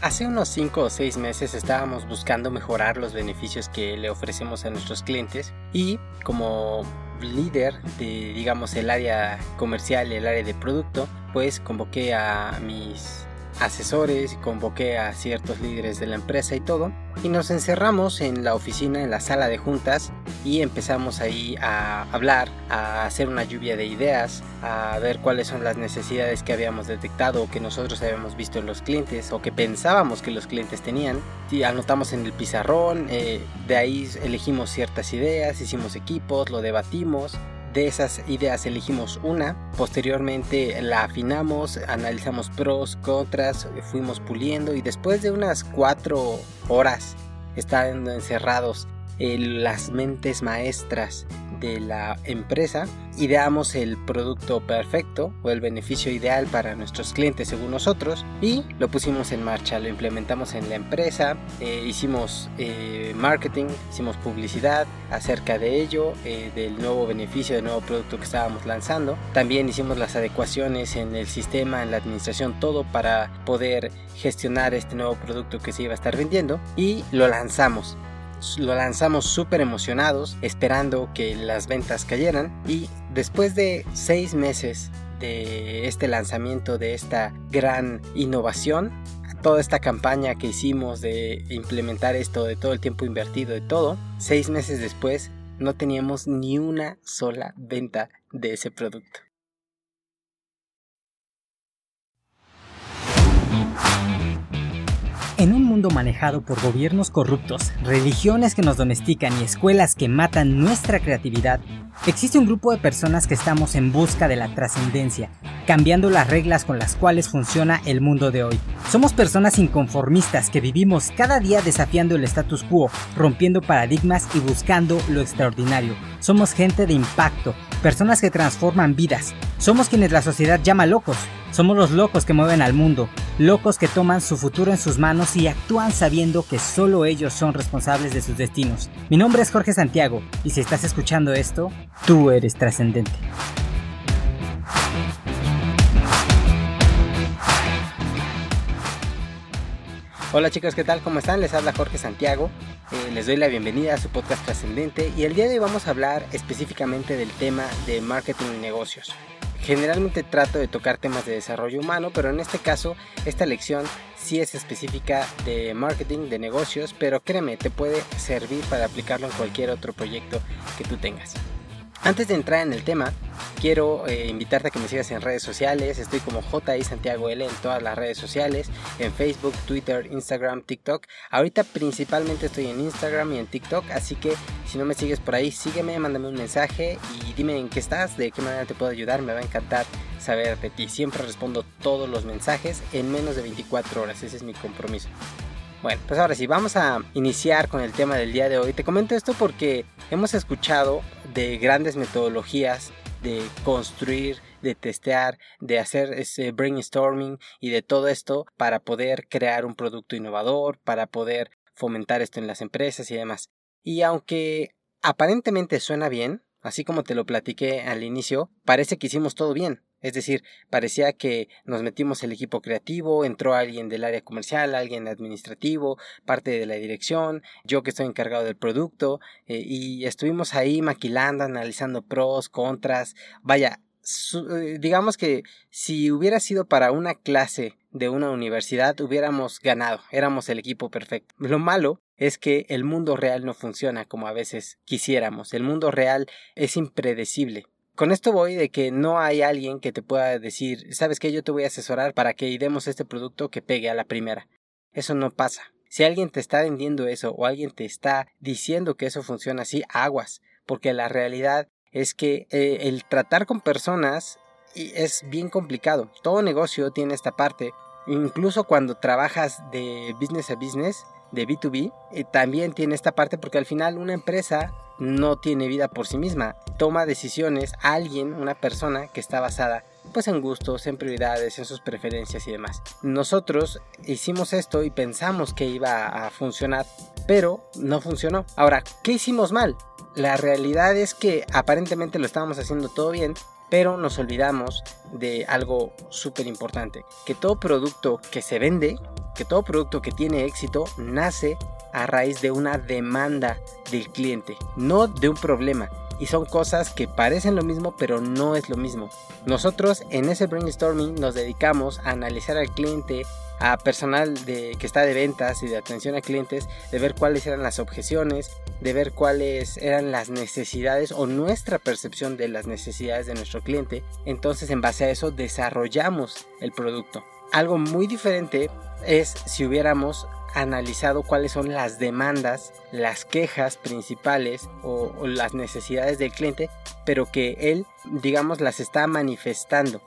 Hace unos 5 o 6 meses estábamos buscando mejorar los beneficios que le ofrecemos a nuestros clientes y como líder de digamos el área comercial el área de producto pues convoqué a mis asesores, convoqué a ciertos líderes de la empresa y todo, y nos encerramos en la oficina, en la sala de juntas, y empezamos ahí a hablar, a hacer una lluvia de ideas, a ver cuáles son las necesidades que habíamos detectado o que nosotros habíamos visto en los clientes o que pensábamos que los clientes tenían. Y anotamos en el pizarrón, eh, de ahí elegimos ciertas ideas, hicimos equipos, lo debatimos de esas ideas elegimos una, posteriormente la afinamos, analizamos pros, contras, fuimos puliendo y después de unas cuatro horas estando encerrados las mentes maestras de la empresa, ideamos el producto perfecto o el beneficio ideal para nuestros clientes según nosotros y lo pusimos en marcha, lo implementamos en la empresa, eh, hicimos eh, marketing, hicimos publicidad acerca de ello, eh, del nuevo beneficio, del nuevo producto que estábamos lanzando. También hicimos las adecuaciones en el sistema, en la administración, todo para poder gestionar este nuevo producto que se iba a estar vendiendo y lo lanzamos lo lanzamos súper emocionados, esperando que las ventas cayeran y después de seis meses de este lanzamiento, de esta gran innovación, toda esta campaña que hicimos de implementar esto, de todo el tiempo invertido, de todo, seis meses después no teníamos ni una sola venta de ese producto. En un mundo manejado por gobiernos corruptos, religiones que nos domestican y escuelas que matan nuestra creatividad, existe un grupo de personas que estamos en busca de la trascendencia, cambiando las reglas con las cuales funciona el mundo de hoy. Somos personas inconformistas que vivimos cada día desafiando el status quo, rompiendo paradigmas y buscando lo extraordinario. Somos gente de impacto, personas que transforman vidas. Somos quienes la sociedad llama locos, somos los locos que mueven al mundo, locos que toman su futuro en sus manos y actúan sabiendo que solo ellos son responsables de sus destinos. Mi nombre es Jorge Santiago y si estás escuchando esto, tú eres trascendente. Hola chicos, ¿qué tal? ¿Cómo están? Les habla Jorge Santiago. Eh, les doy la bienvenida a su podcast trascendente y el día de hoy vamos a hablar específicamente del tema de marketing y negocios. Generalmente trato de tocar temas de desarrollo humano, pero en este caso esta lección sí es específica de marketing, de negocios, pero créeme, te puede servir para aplicarlo en cualquier otro proyecto que tú tengas. Antes de entrar en el tema, quiero eh, invitarte a que me sigas en redes sociales. Estoy como JI Santiago L en todas las redes sociales, en Facebook, Twitter, Instagram, TikTok. Ahorita principalmente estoy en Instagram y en TikTok, así que si no me sigues por ahí, sígueme, mándame un mensaje y dime en qué estás, de qué manera te puedo ayudar. Me va a encantar saber de ti. Siempre respondo todos los mensajes en menos de 24 horas. Ese es mi compromiso. Bueno, pues ahora sí, vamos a iniciar con el tema del día de hoy. Te comento esto porque hemos escuchado de grandes metodologías de construir, de testear, de hacer ese brainstorming y de todo esto para poder crear un producto innovador, para poder fomentar esto en las empresas y demás. Y aunque aparentemente suena bien, así como te lo platiqué al inicio, parece que hicimos todo bien. Es decir, parecía que nos metimos el equipo creativo, entró alguien del área comercial, alguien administrativo, parte de la dirección, yo que estoy encargado del producto, eh, y estuvimos ahí maquilando, analizando pros, contras, vaya, eh, digamos que si hubiera sido para una clase de una universidad hubiéramos ganado, éramos el equipo perfecto. Lo malo es que el mundo real no funciona como a veces quisiéramos, el mundo real es impredecible. Con esto voy de que no hay alguien que te pueda decir, sabes que yo te voy a asesorar para que demos este producto que pegue a la primera. Eso no pasa. Si alguien te está vendiendo eso o alguien te está diciendo que eso funciona así, aguas, porque la realidad es que eh, el tratar con personas es bien complicado. Todo negocio tiene esta parte. Incluso cuando trabajas de business a business, de B2B, eh, también tiene esta parte porque al final una empresa no tiene vida por sí misma. Toma decisiones alguien, una persona que está basada pues en gustos, en prioridades, en sus preferencias y demás. Nosotros hicimos esto y pensamos que iba a funcionar, pero no funcionó. Ahora, ¿qué hicimos mal? La realidad es que aparentemente lo estábamos haciendo todo bien, pero nos olvidamos de algo súper importante, que todo producto que se vende que todo producto que tiene éxito nace a raíz de una demanda del cliente, no de un problema. Y son cosas que parecen lo mismo, pero no es lo mismo. Nosotros en ese brainstorming nos dedicamos a analizar al cliente, a personal de, que está de ventas y de atención a clientes, de ver cuáles eran las objeciones, de ver cuáles eran las necesidades o nuestra percepción de las necesidades de nuestro cliente. Entonces en base a eso desarrollamos el producto. Algo muy diferente es si hubiéramos analizado cuáles son las demandas, las quejas principales o, o, las necesidades del cliente, pero que él, digamos, las está manifestando.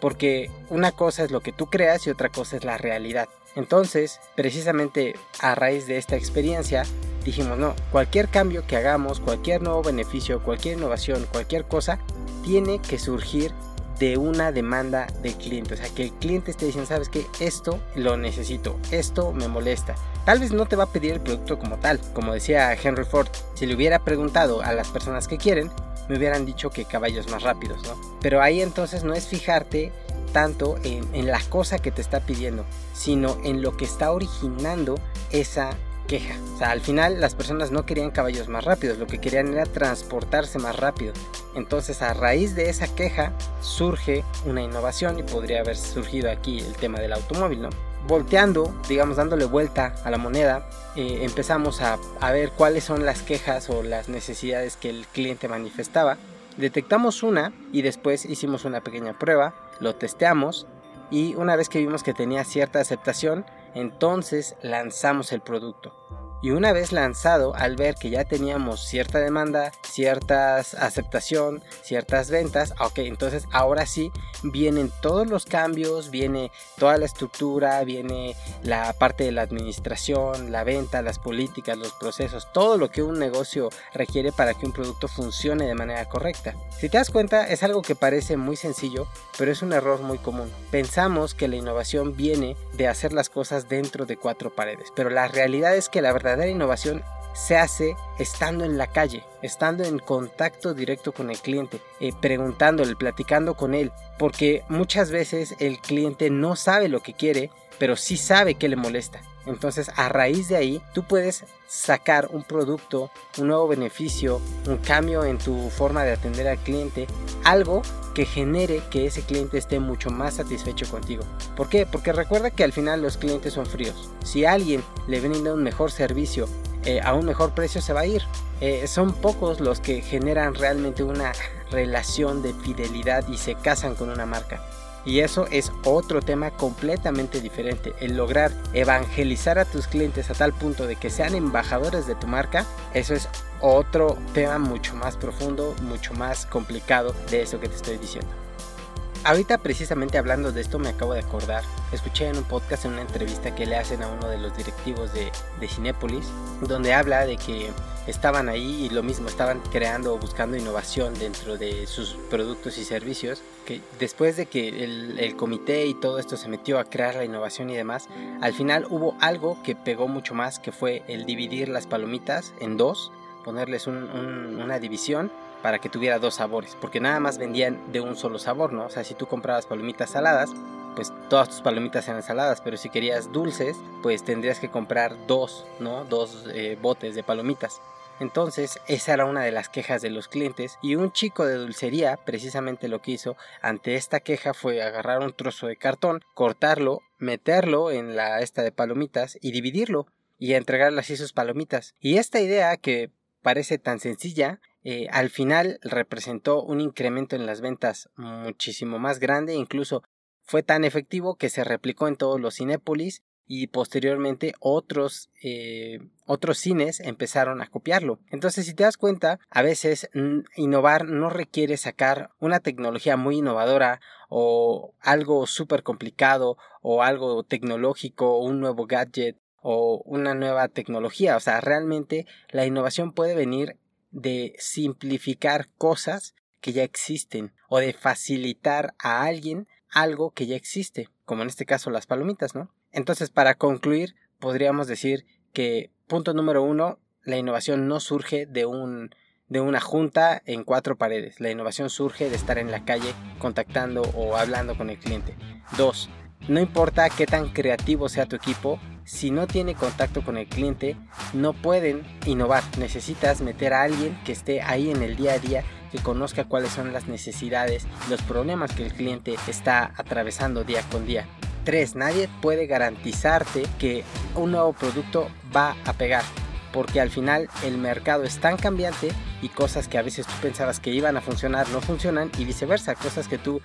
Porque una cosa es lo que tú creas y otra cosa es la realidad. Entonces, precisamente a raíz de esta experiencia, dijimos, no, cualquier cambio que hagamos, cualquier nuevo beneficio, cualquier innovación, cualquier cosa, tiene que surgir de una demanda del cliente. O sea, que el cliente esté diciendo, sabes que esto lo necesito, esto me molesta. Tal vez no te va a pedir el producto como tal, como decía Henry Ford. Si le hubiera preguntado a las personas que quieren, me hubieran dicho que caballos más rápidos, ¿no? Pero ahí entonces no es fijarte tanto en, la cosa que te está pidiendo, sino en lo que está originando esa queja. O sea, al final las personas no querían caballos más rápidos, lo que querían era transportarse más rápido. Entonces a raíz de esa queja surge una innovación y podría haber surgido aquí el tema del automóvil, ¿no? Volteando, digamos, dándole vuelta a la moneda, eh, empezamos a, a ver cuáles son las quejas o las necesidades que el cliente manifestaba. Detectamos una y después hicimos una pequeña prueba, lo testeamos y una vez que vimos que tenía cierta aceptación, entonces lanzamos el producto. Y una vez lanzado, al ver que ya teníamos cierta demanda, cierta aceptación, ciertas ventas, ok, entonces ahora sí vienen todos los cambios, viene toda la estructura, viene la parte de la administración, la venta, las políticas, los procesos, todo lo que un negocio requiere para que un producto funcione de manera correcta. Si te das cuenta, es algo que parece muy sencillo, pero es un error muy común. Pensamos que la innovación viene de hacer las cosas dentro de cuatro paredes, pero la realidad es que la verdad verdadera innovación se hace estando en la calle, estando en contacto directo con el cliente, eh, preguntándole, platicando con él, porque muchas veces el cliente no sabe lo que quiere, pero sí sabe que le molesta. Entonces, a raíz de ahí, tú puedes sacar un producto, un nuevo beneficio, un cambio en tu forma de atender al cliente, algo que genere que ese cliente esté mucho más satisfecho contigo. ¿Por qué? Porque recuerda que al final los clientes son fríos. Si alguien le brinda un mejor servicio eh, a un mejor precio, se va a ir. Eh, son pocos los que generan realmente una relación de fidelidad y se casan con una marca. Y eso es otro tema completamente diferente. El lograr evangelizar a tus clientes a tal punto de que sean embajadores de tu marca, eso es otro tema mucho más profundo, mucho más complicado de eso que te estoy diciendo. Ahorita precisamente hablando de esto me acabo de acordar, escuché en un podcast, en una entrevista que le hacen a uno de los directivos de, de Cinépolis, donde habla de que estaban ahí y lo mismo, estaban creando o buscando innovación dentro de sus productos y servicios, que después de que el, el, comité y todo esto se metió a crear la innovación y demás, al final hubo algo que pegó mucho más, que fue el dividir las palomitas en dos, ponerles un, un, una división para que tuviera dos sabores, porque nada más vendían de un solo sabor, ¿no? O sea, si tú comprabas palomitas saladas, pues todas tus palomitas eran saladas, pero si querías dulces, pues tendrías que comprar dos, ¿no? Dos eh, botes de palomitas. Entonces, esa era una de las quejas de los clientes y un chico de dulcería precisamente lo que hizo ante esta queja fue agarrar un trozo de cartón, cortarlo, meterlo en la esta de palomitas y dividirlo y entregarle así sus palomitas. Y esta idea que parece tan sencilla eh, al final representó un incremento en las ventas muchísimo más grande, incluso fue tan efectivo que se replicó en todos los Cinépolis y posteriormente otros, eh, otros cines empezaron a copiarlo. Entonces, si te das cuenta, a veces innovar no requiere sacar una tecnología muy innovadora o algo súper complicado o algo tecnológico o un nuevo gadget o una nueva tecnología. O sea, realmente la innovación puede venir de simplificar cosas que ya existen o de facilitar a alguien algo que ya existe, como en este caso las palomitas, ¿no? Entonces, para concluir, podríamos decir que punto número uno, la innovación no surge de un de una junta en cuatro paredes. La innovación surge de estar en la calle contactando o hablando con el cliente. Dos, No importa qué tan creativo sea tu equipo, si no tiene contacto con el cliente, no pueden innovar. Necesitas meter a alguien que esté ahí en el día a día, que conozca cuáles son las necesidades, los problemas que el cliente está atravesando día con día. 3. Nadie puede garantizarte que un nuevo producto va a pegar porque al final el mercado es tan cambiante y cosas que a veces tú pensabas que iban a funcionar no funcionan y viceversa, cosas que tú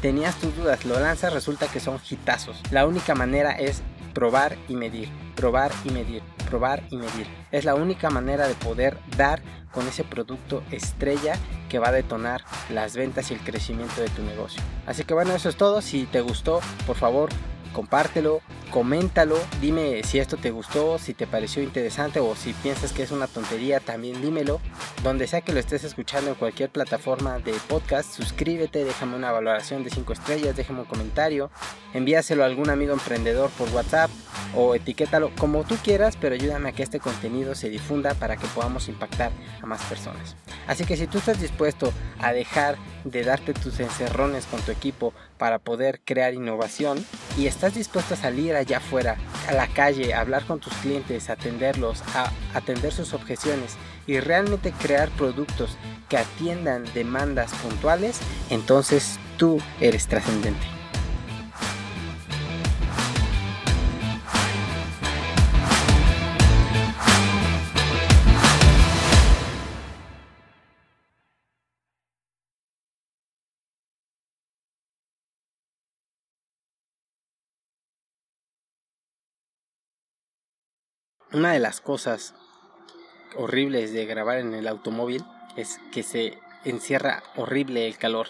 tenías tus dudas, lo lanzas, resulta que son hitazos. La única manera es probar y medir, probar y medir, probar y medir. Es la única manera de poder dar con ese producto estrella que va a detonar las ventas y el crecimiento de tu negocio. Así que bueno, eso es todo. Si te gustó, por favor, compártelo, coméntalo, dime si esto te gustó, si te pareció interesante o si piensas que es una tontería, también dímelo. Donde sea que lo estés escuchando en cualquier plataforma de podcast, suscríbete, déjame una valoración de 5 estrellas, déjame un comentario, envíaselo a algún amigo emprendedor por WhatsApp o etiquétalo como tú quieras, pero ayúdame a que este contenido se difunda para que podamos impactar a más personas. Así que si tú estás dispuesto a dejar de darte tus encerrones con tu equipo para poder crear innovación y estás dispuesto a salir allá afuera, a la calle, a hablar con tus clientes, a atenderlos, a atender sus objeciones y realmente crear productos que atiendan demandas puntuales, entonces tú eres trascendente. Una de las cosas horribles de grabar en el automóvil es que se encierra horrible el calor.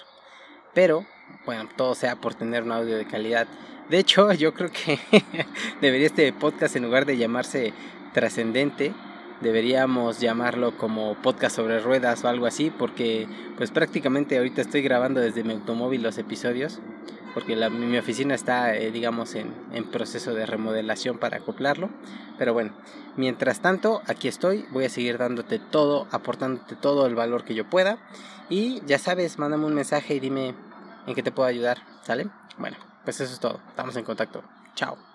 Pero, bueno, todo sea por tener un audio de calidad. De hecho, yo creo que debería este podcast, en lugar de llamarse trascendente, deberíamos llamarlo como podcast sobre ruedas o algo así, porque pues prácticamente ahorita estoy grabando desde mi automóvil los episodios porque mi oficina está, eh, digamos, en, en, proceso de remodelación para acoplarlo. Pero bueno, mientras tanto, aquí estoy, voy a seguir dándote todo, aportándote todo el valor que yo pueda. Y ya sabes, mándame un mensaje y dime en qué te puedo ayudar, ¿sale? Bueno, pues eso es todo, estamos en contacto. Chao.